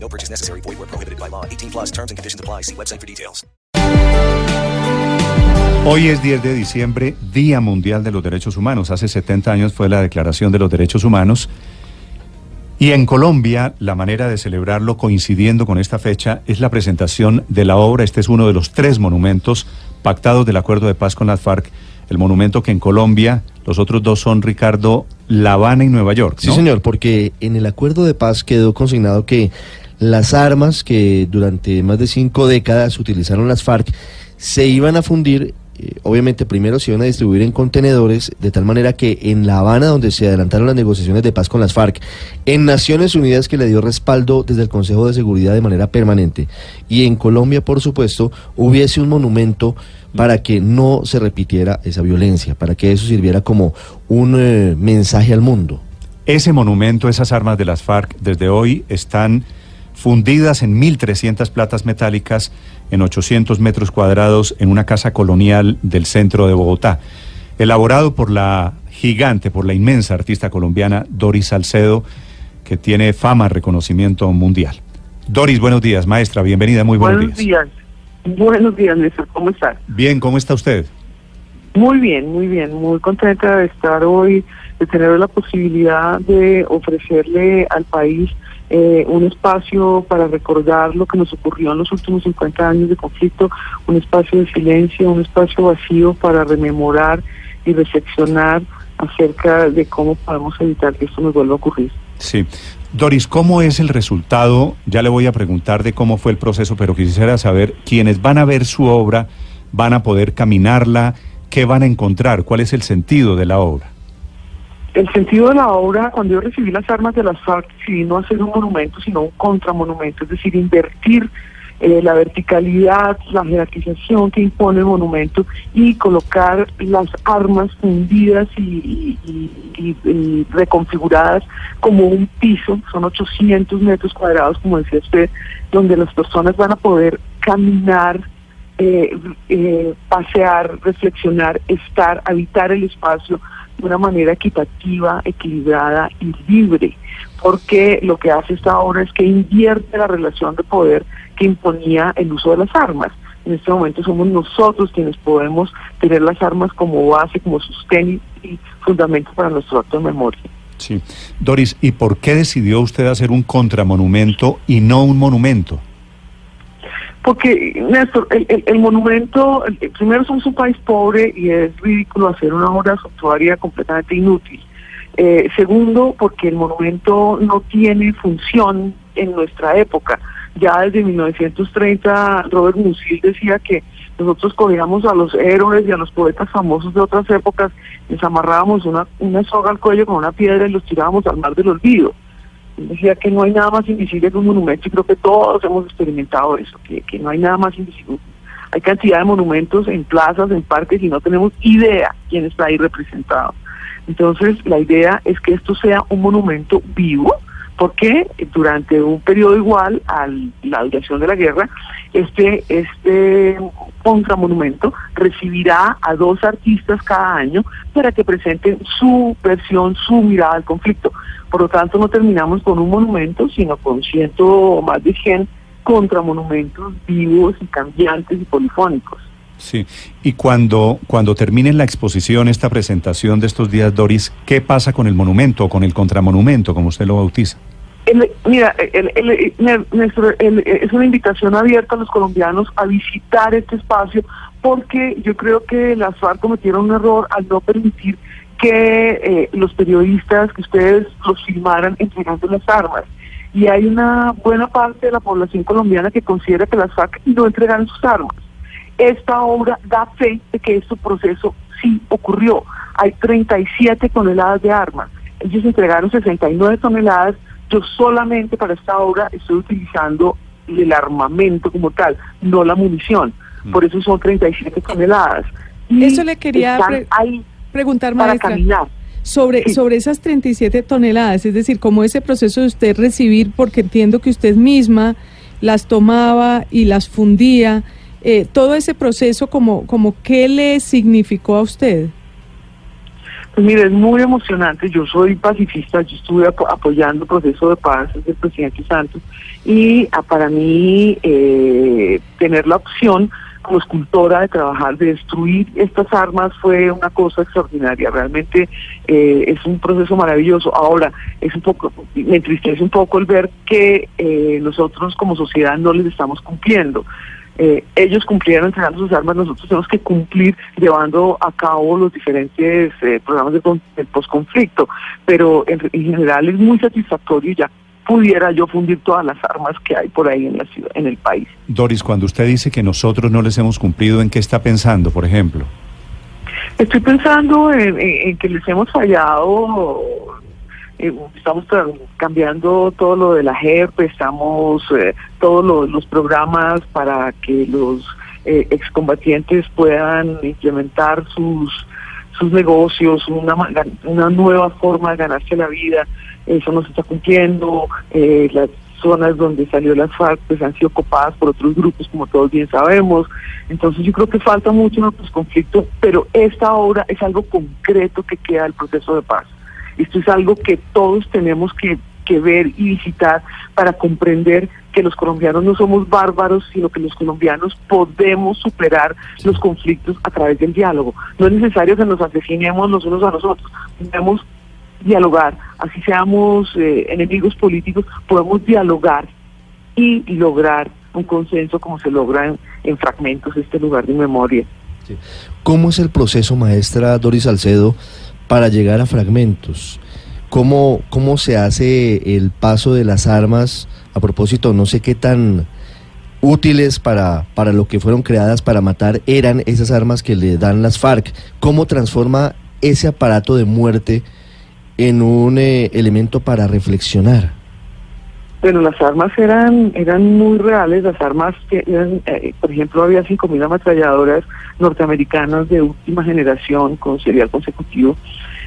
No purchase necessary. Void where prohibited by law. 18 plus terms and conditions apply. See website for details. Hoy es 10 de diciembre, Día Mundial de los Derechos Humanos. Hace 70 años fue la Declaración de los Derechos Humanos. Y en Colombia, la manera de celebrarlo coincidiendo con esta fecha es la presentación de la obra. Este es uno de los tres monumentos pactados del acuerdo de paz con las FARC. El monumento que en Colombia, los otros dos son Ricardo, La Habana y Nueva York. Sí, ¿no? señor, porque en el acuerdo de paz quedó consignado que las armas que durante más de cinco décadas utilizaron las FARC se iban a fundir, eh, obviamente primero se iban a distribuir en contenedores, de tal manera que en La Habana, donde se adelantaron las negociaciones de paz con las FARC, en Naciones Unidas que le dio respaldo desde el Consejo de Seguridad de manera permanente, y en Colombia, por supuesto, hubiese un monumento para que no se repitiera esa violencia, para que eso sirviera como un eh, mensaje al mundo. Ese monumento, esas armas de las FARC, desde hoy están fundidas en 1.300 platas metálicas en 800 metros cuadrados en una casa colonial del centro de Bogotá. Elaborado por la gigante, por la inmensa artista colombiana Doris Salcedo, que tiene fama, reconocimiento mundial. Doris, buenos días, maestra, bienvenida, muy buenos, Buenos días. Buenos días, Néstor. ¿Cómo estás? Bien, ¿cómo está usted? Muy bien, muy bien. Muy contenta de estar hoy, de tener la posibilidad de ofrecerle al país eh, un espacio para recordar lo que nos ocurrió en los últimos 50 años de conflicto, un espacio de silencio, un espacio vacío para rememorar y reflexionar acerca de cómo podemos evitar que esto nos vuelva a ocurrir. Sí. Doris, ¿cómo es el resultado? Ya le voy a preguntar de cómo fue el proceso, pero quisiera saber, quienes van a ver su obra, van a poder caminarla, ¿qué van a encontrar? ¿Cuál es el sentido de la obra? El sentido de la obra, cuando yo recibí las armas de las FARC, decidí no hacer un monumento, sino un contramonumento, es decir, invertir eh, la verticalidad, la jerarquización que impone el monumento y colocar las armas fundidas y, reconfiguradas como un piso, son 800 metros cuadrados, como decía usted, donde las personas van a poder caminar, eh, eh, pasear, reflexionar, estar, habitar el espacio de una manera equitativa, equilibrada y libre, porque lo que hace esta obra es que invierte la relación de poder que imponía el uso de las armas. En este momento somos nosotros quienes podemos tener las armas como base, como sostén y fundamento para nuestro acto de memoria. Sí. Doris, ¿y por qué decidió usted hacer un contramonumento y no un monumento? Porque, Néstor, el, el- monumento, primero somos un país pobre y es ridículo hacer una obra suntuaria completamente inútil. Eh, segundo, porque el monumento no tiene función en nuestra época. Ya desde 1930, Robert Musil decía que nosotros cogíamos a los héroes y a los poetas famosos de otras épocas, les amarrábamos una, una soga al cuello con una piedra y los tirábamos al mar del olvido. Decía que no hay nada más invisible que un monumento y creo que todos hemos experimentado eso, que, que no hay nada más invisible. Hay cantidad de monumentos en plazas, en parques y no tenemos idea quién está ahí representado. Entonces la idea es que esto sea un monumento vivo, porque durante un periodo igual a la duración de la guerra, este, este contramonumento recibirá a dos artistas cada año para que presenten su versión, su mirada al conflicto. Por lo tanto, no terminamos con un monumento, sino con ciento o más de 100 contramonumentos vivos y cambiantes y polifónicos. Sí. Y cuando, cuando termine la exposición, esta presentación de estos días, Doris, ¿qué pasa con el monumento o con el contramonumento, como usted lo bautiza? Mira, el- es una invitación abierta a los colombianos a visitar este espacio porque yo creo que las FARC cometieron un error al no permitir que eh, los periodistas, que ustedes los filmaran entregando las armas. Y hay una buena parte de la población colombiana que considera que las FARC no entregaron sus armas. Esta obra da fe de que este proceso sí ocurrió. Hay 37 toneladas de armas. Ellos entregaron 69 toneladas. Yo solamente para esta obra estoy utilizando el armamento como tal, no la munición. Por eso son 37 toneladas. Y Eso le quería pre- ahí preguntar, para maestra. caminar. Sobre, Sí. sobre esas 37 toneladas, es decir, como ese proceso de usted recibir, porque entiendo que usted misma las tomaba y las fundía, eh, todo ese proceso, como, como ¿qué le significó a usted? Mire, es muy emocionante. Yo soy pacifista, yo estuve apo- apoyando el proceso de paz del presidente Santos y ah, para mí eh, tener la opción como escultora de trabajar, de destruir estas armas fue una cosa extraordinaria. Realmente eh, es un proceso maravilloso. Ahora, es un poco, me entristece un poco el ver que eh, nosotros como sociedad no les estamos cumpliendo. Eh, ellos cumplieron entregando sus armas, nosotros tenemos que cumplir llevando a cabo los diferentes eh, programas de, de posconflicto, pero en, en general es muy satisfactorio y ya pudiera yo fundir todas las armas que hay por ahí en la ciudad, en el país. Doris, cuando usted dice que nosotros no les hemos cumplido, ¿en qué está pensando, por ejemplo? Estoy pensando en, en- en que les hemos fallado, eh, estamos cambiando todo lo de la JEP, estamos eh, todos lo- los programas para que los eh, excombatientes puedan implementar sus sus negocios, una, una nueva forma de ganarse la vida, eso no se está cumpliendo, las zonas donde salió las FARC pues han sido ocupadas por otros grupos, como todos bien sabemos, entonces yo creo que falta mucho en el conflicto, pero esta obra es algo concreto que queda del proceso de paz. Esto es algo que todos tenemos que, ver y visitar para comprender que los colombianos no somos bárbaros, sino que los colombianos podemos superar los conflictos a través del diálogo. No es necesario que nos asesinemos los unos a los otros, podemos dialogar, así seamos eh, enemigos políticos, podemos dialogar y lograr un consenso como se logra en, en fragmentos este lugar de memoria. ¿Cómo es el proceso, maestra Doris Salcedo, para llegar a fragmentos? ¿Cómo, ¿Cómo se hace el paso de las armas? A propósito, no sé qué tan útiles para, para lo que fueron creadas para matar eran esas armas que le dan las FARC. ¿Cómo transforma ese aparato de muerte en un eh, elemento para reflexionar? Bueno, las armas eran eran muy reales, las armas, que eran, eh, por ejemplo, había 5.000 ametralladoras norteamericanas de última generación con serial consecutivo,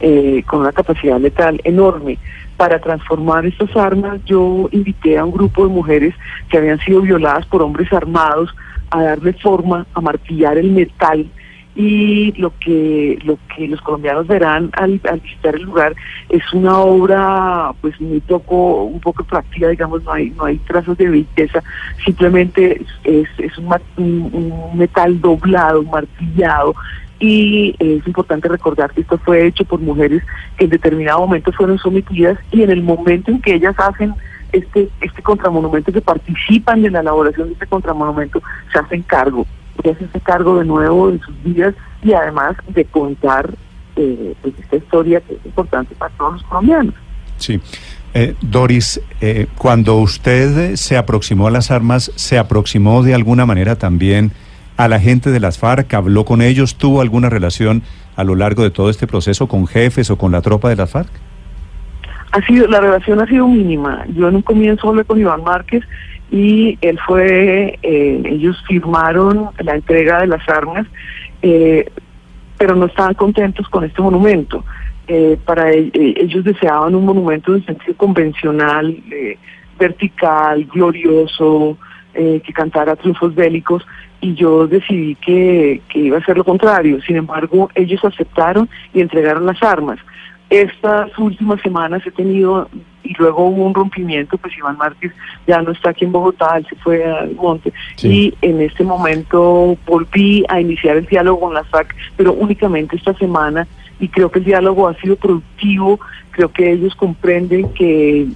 eh, con una capacidad letal enorme. Para transformar estas armas, yo invité a un grupo de mujeres que habían sido violadas por hombres armados a darle forma, a martillar el metal y lo que lo que los colombianos verán al, visitar el lugar es una obra pues muy poco un poco práctica digamos no hay no hay trazos de belleza simplemente es, es un, un- un metal doblado martillado y es importante recordar que esto fue hecho por mujeres que en determinado momento fueron sometidas y en el momento en que ellas hacen este este contramonumento que participan de la elaboración de este contramonumento se hacen cargo de hacerse cargo de nuevo de sus vidas y además de contar eh, pues esta historia que es importante para todos los colombianos. Sí. Eh, Doris, eh, cuando usted se aproximó a las armas, ¿se aproximó de alguna manera también a la gente de las FARC? ¿Habló con ellos? ¿Tuvo alguna relación a lo largo de todo este proceso con jefes o con la tropa de las FARC? Ha sido, la relación ha sido mínima. Yo en un comienzo hablé con Iván Márquez y él fue, eh, ellos firmaron la entrega de las armas, eh, pero no estaban contentos con este monumento. Eh, para e- eh, ellos deseaban un monumento de sentido convencional, eh, vertical, glorioso, eh, que cantara triunfos bélicos y yo decidí que, que iba a ser lo contrario. Sin embargo, ellos aceptaron y entregaron las armas. Estas últimas semanas he tenido, y luego hubo un rompimiento, pues Iván Márquez ya no está aquí en Bogotá, él se fue al monte, Sí. y en este momento volví a iniciar el diálogo con la FAC, pero únicamente esta semana, y creo que el diálogo ha sido productivo, creo que ellos comprenden que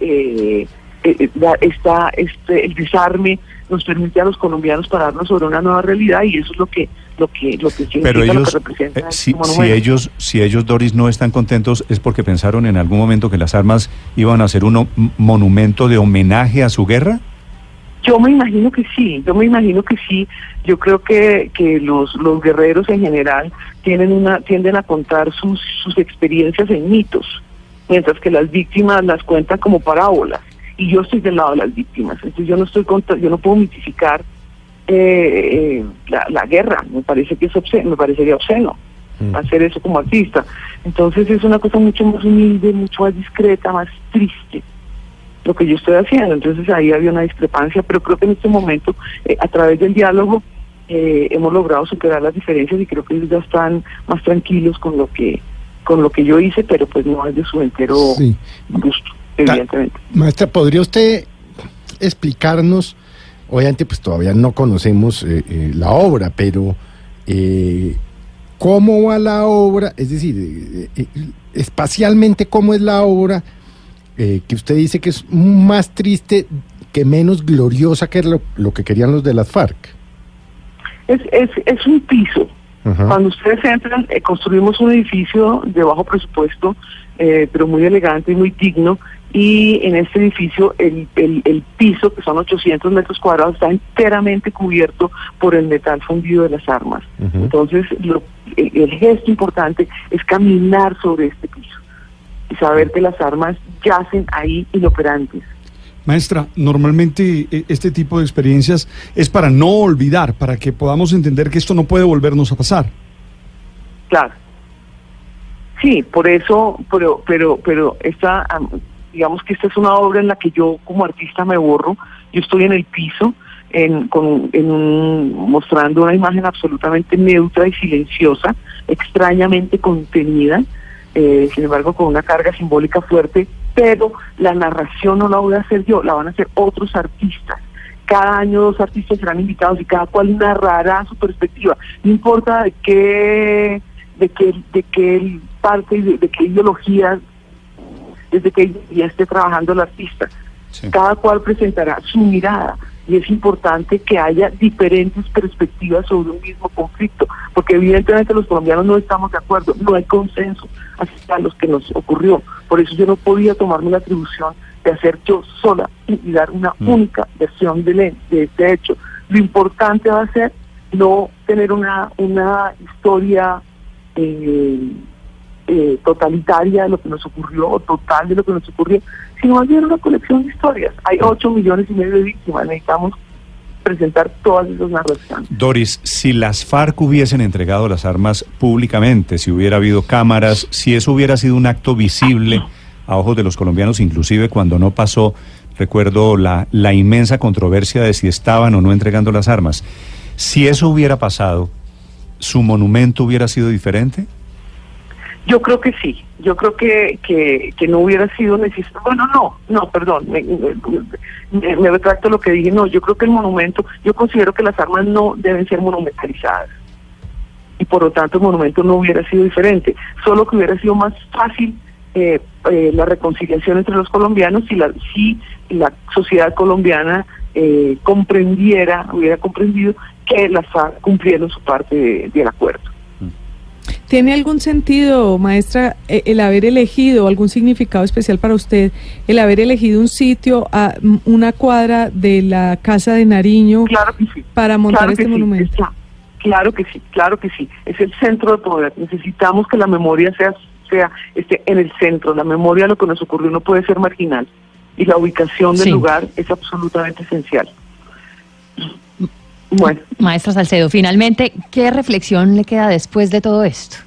eh, eh, la- esta, este, el desarme nos permite a los colombianos pararnos sobre una nueva realidad y eso es lo que lo que lo que significa Pero lo ellos, que representa eh, este si, ellos, si ellos, Doris, no están contentos, es porque pensaron en algún momento que las armas iban a ser un monumento de homenaje a su guerra. Yo me imagino que sí, yo me imagino que sí. Yo creo que, que los, los guerreros en general tienen una, tienden a contar sus, sus experiencias en mitos, mientras que las víctimas las cuentan como parábolas. y yo estoy del lado de las víctimas. Entonces yo no estoy contra, yo no puedo mitificar eh, eh, la, la, guerra. Me parece que es obsceno, me parecería obsceno mm. hacer eso como artista. Entonces es una cosa mucho más humilde, mucho más discreta, más triste lo que yo estoy haciendo. Entonces ahí había una discrepancia, pero creo que en este momento, eh, a través del diálogo, eh, hemos logrado superar las diferencias y creo que ellos ya están más tranquilos con lo que con lo que yo hice, pero pues no es de su entero gusto, evidentemente. maestra, ¿podría usted explicarnos, obviamente pues todavía no conocemos eh, eh, la obra, pero cómo va la obra, es decir, espacialmente cómo es la obra, que usted dice que es más triste que menos gloriosa que lo, lo que querían los de las FARC? Es, es, es un piso. Cuando ustedes entran, eh, construimos un edificio de bajo presupuesto, eh, pero muy elegante y muy digno. Y en este edificio el, el, el, piso, que son 800 metros cuadrados, está enteramente cubierto por el metal fundido de las armas. Entonces, lo, el, el gesto importante es caminar sobre este piso y saber que las armas yacen ahí inoperantes. Maestra, normalmente eh, este tipo de experiencias es para no olvidar, para que podamos entender que esto no puede volvernos a pasar. Claro. Sí, por eso, pero, pero, pero esta, digamos que esta es una obra en la que yo como artista me borro. Yo estoy en el piso, en, con, en un, mostrando una imagen absolutamente neutra y silenciosa, extrañamente contenida, eh, sin embargo con una carga simbólica fuerte pero la narración no la voy a hacer yo, la van a hacer otros artistas. Cada año dos artistas serán invitados y cada cual narrará su perspectiva. No importa de qué, de qué, de qué parte, de, de qué ideología, desde que ya esté trabajando el artista. Cada cual presentará su mirada y es importante que haya diferentes perspectivas sobre un mismo conflicto, porque evidentemente los colombianos no estamos de acuerdo, no hay consenso hacia los que nos ocurrió. Por eso yo no podía tomarme la atribución de hacer yo sola y dar una mm. única versión de, de este hecho. Lo importante va a ser no tener una, una historia eh, eh, totalitaria de lo que nos ocurrió o total de lo que nos ocurrió, sino más bien una colección de historias. Hay 8 millones y medio de víctimas, necesitamos presentar todas esas narraciones. Doris, si las FARC hubiesen entregado las armas públicamente, si hubiera habido cámaras, si eso hubiera sido un acto visible a ojos de los colombianos, inclusive cuando no pasó, recuerdo la, la inmensa controversia de si estaban o no entregando las armas. Si eso hubiera pasado, ¿su monumento hubiera sido diferente? Yo creo que sí, yo creo que, que, no hubiera sido necesario, bueno, no, no, perdón, me, retracto lo que dije, no, yo creo que el monumento, yo considero que las armas no deben ser monumentalizadas. Y por lo tanto el monumento no hubiera sido diferente, solo que hubiera sido más fácil eh, eh, la reconciliación entre los colombianos si la, si la sociedad colombiana eh, comprendiera, hubiera comprendido que las FARC cumplieron su parte del acuerdo. ¿Tiene algún sentido, maestra, e, el haber elegido, algún significado especial para usted, el haber elegido un sitio a una cuadra de la Casa de Nariño para montar este monumento? claro que sí, claro que sí. Es el centro de poder. Necesitamos que la memoria sea, sea esté en el centro. La memoria de lo que nos ocurrió no puede ser marginal. Y la ubicación del lugar es absolutamente esencial. Bueno. Maestra Salcedo, finalmente, ¿qué reflexión le queda después de todo esto?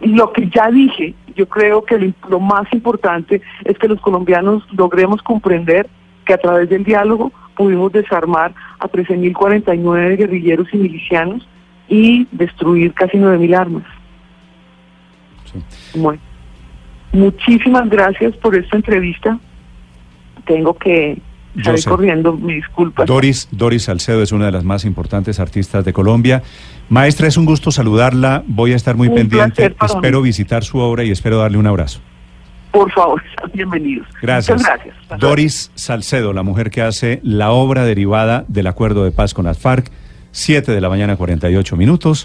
Lo que ya dije, yo creo que lo más importante es que los colombianos logremos comprender que a través del diálogo pudimos desarmar a 13.049 guerrilleros y milicianos y destruir casi 9.000 armas. Bueno, muchísimas gracias por esta entrevista. Tengo que Estoy corriendo, mi disculpa. Doris, Doris Salcedo es una de las más importantes artistas de Colombia. Maestra, es un gusto saludarla. Voy a estar muy pendiente. espero visitar su obra y espero darle un abrazo. Por favor, bienvenidos. Gracias. gracias. Doris Salcedo, la mujer que hace la obra derivada del acuerdo de paz con las FARC, 7 de la mañana, 48 minutos.